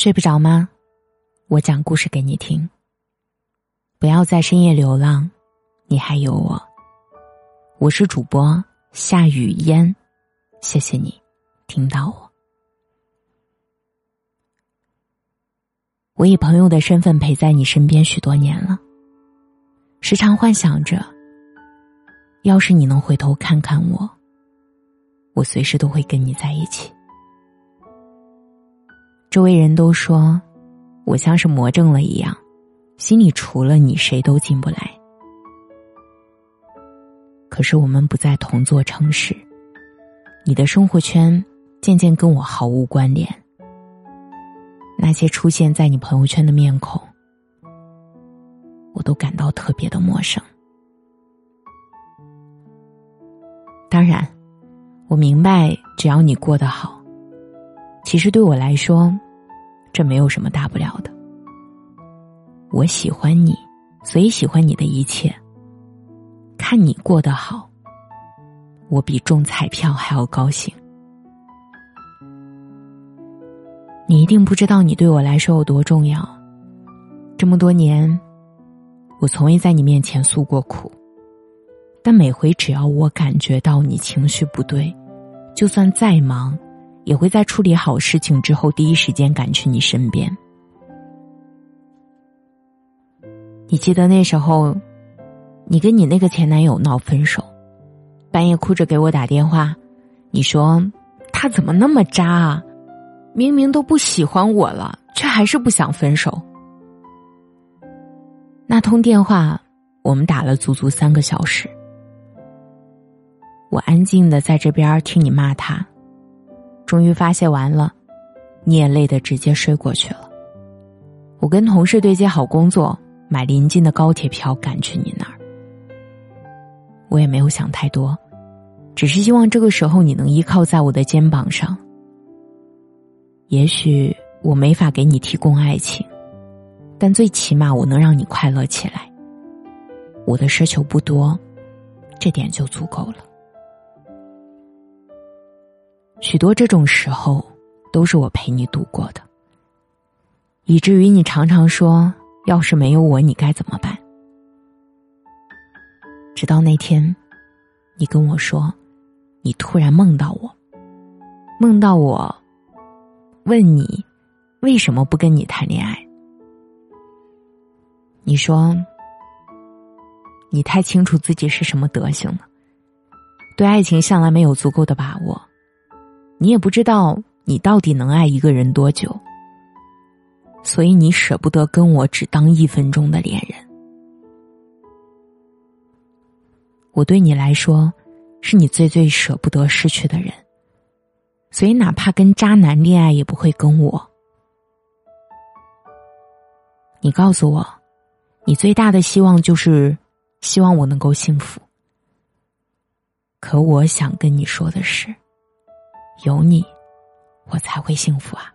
睡不着吗？我讲故事给你听。不要在深夜流浪，你还有我。我是主播夏雨嫣，谢谢你听到我。我以朋友的身份陪在你身边许多年了，时常幻想着，要是你能回头看看我，我随时都会跟你在一起。周围人都说，我像是魔怔了一样，心里除了你谁都进不来。可是我们不在同座城市，你的生活圈渐渐跟我毫无关联。那些出现在你朋友圈的面孔，我都感到特别的陌生。当然，我明白，只要你过得好。其实对我来说，这没有什么大不了的。我喜欢你，所以喜欢你的一切。看你过得好，我比中彩票还要高兴。你一定不知道你对我来说有多重要。这么多年，我从未在你面前诉过苦，但每回只要我感觉到你情绪不对，就算再忙。也会在处理好事情之后，第一时间赶去你身边。你记得那时候，你跟你那个前男友闹分手，半夜哭着给我打电话，你说他怎么那么渣啊？明明都不喜欢我了，却还是不想分手。那通电话，我们打了足足三个小时，我安静的在这边听你骂他。终于发泄完了，你也累得直接睡过去了。我跟同事对接好工作，买临近的高铁票赶去你那儿。我也没有想太多，只是希望这个时候你能依靠在我的肩膀上。也许我没法给你提供爱情，但最起码我能让你快乐起来。我的奢求不多，这点就足够了。许多这种时候，都是我陪你度过的，以至于你常常说：“要是没有我，你该怎么办？”直到那天，你跟我说，你突然梦到我，梦到我，问你为什么不跟你谈恋爱？你说，你太清楚自己是什么德行了，对爱情向来没有足够的把握。你也不知道你到底能爱一个人多久，所以你舍不得跟我只当一分钟的恋人。我对你来说，是你最最舍不得失去的人，所以哪怕跟渣男恋爱，也不会跟我。你告诉我，你最大的希望就是希望我能够幸福。可我想跟你说的是。有你，我才会幸福啊！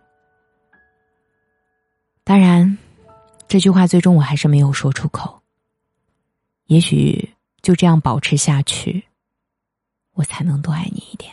当然，这句话最终我还是没有说出口。也许就这样保持下去，我才能多爱你一点。